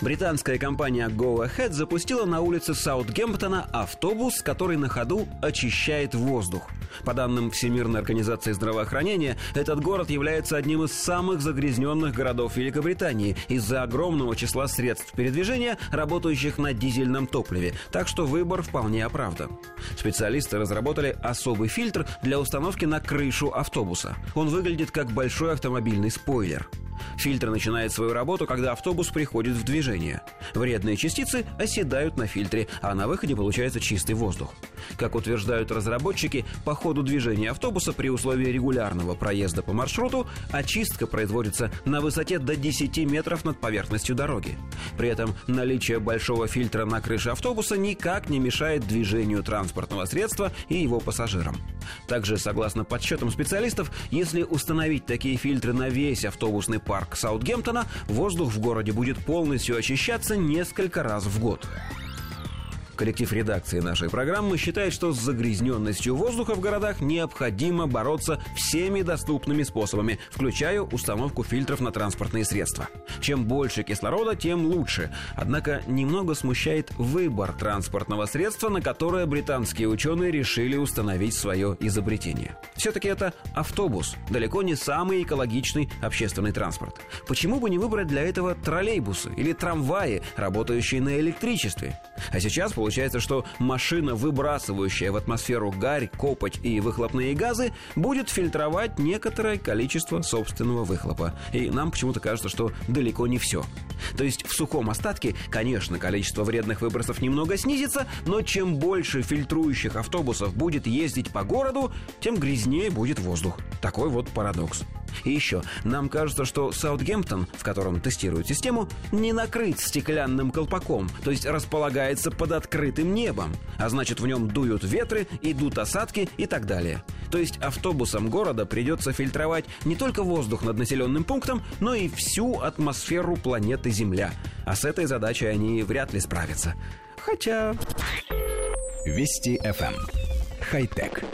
Британская компания Go Ahead запустила на улице Саутгемптона автобус, который на ходу очищает воздух. По данным Всемирной организации здравоохранения, этот город является одним из самых загрязненных городов Великобритании из-за огромного числа средств передвижения, работающих на дизельном топливе, так что выбор вполне оправдан. Специалисты разработали особый фильтр для установки на крышу автобуса. Он выглядит как большой автомобильный спойлер. Фильтр начинает свою работу, когда автобус приходит в движение. Вредные частицы оседают на фильтре, а на выходе получается чистый воздух. Как утверждают разработчики, по ходу движения автобуса при условии регулярного проезда по маршруту очистка производится на высоте до 10 метров над поверхностью дороги. При этом наличие большого фильтра на крыше автобуса никак не мешает движению транспортного средства и его пассажирам. Также, согласно подсчетам специалистов, если установить такие фильтры на весь автобусный парк Саутгемптона, воздух в городе будет полностью очищаться несколько раз в год. Коллектив редакции нашей программы считает, что с загрязненностью воздуха в городах необходимо бороться всеми доступными способами, включая установку фильтров на транспортные средства. Чем больше кислорода, тем лучше. Однако немного смущает выбор транспортного средства, на которое британские ученые решили установить свое изобретение. Все-таки это автобус, далеко не самый экологичный общественный транспорт. Почему бы не выбрать для этого троллейбусы или трамваи, работающие на электричестве? А сейчас получается, что машина, выбрасывающая в атмосферу гарь, копоть и выхлопные газы, будет фильтровать некоторое количество собственного выхлопа. И нам почему-то кажется, что далеко не все. То есть в сухом остатке, конечно, количество вредных выбросов немного снизится, но чем больше фильтрующих автобусов будет ездить по городу, тем грязнее будет воздух. Такой вот парадокс. И еще, нам кажется, что Саутгемптон, в котором тестируют систему, не накрыт стеклянным колпаком, то есть располагается под открытым небом, а значит в нем дуют ветры, идут осадки и так далее. То есть автобусам города придется фильтровать не только воздух над населенным пунктом, но и всю атмосферу планеты Земля. А с этой задачей они вряд ли справятся. Хотя... Вести FM. Эм. Хай-тек.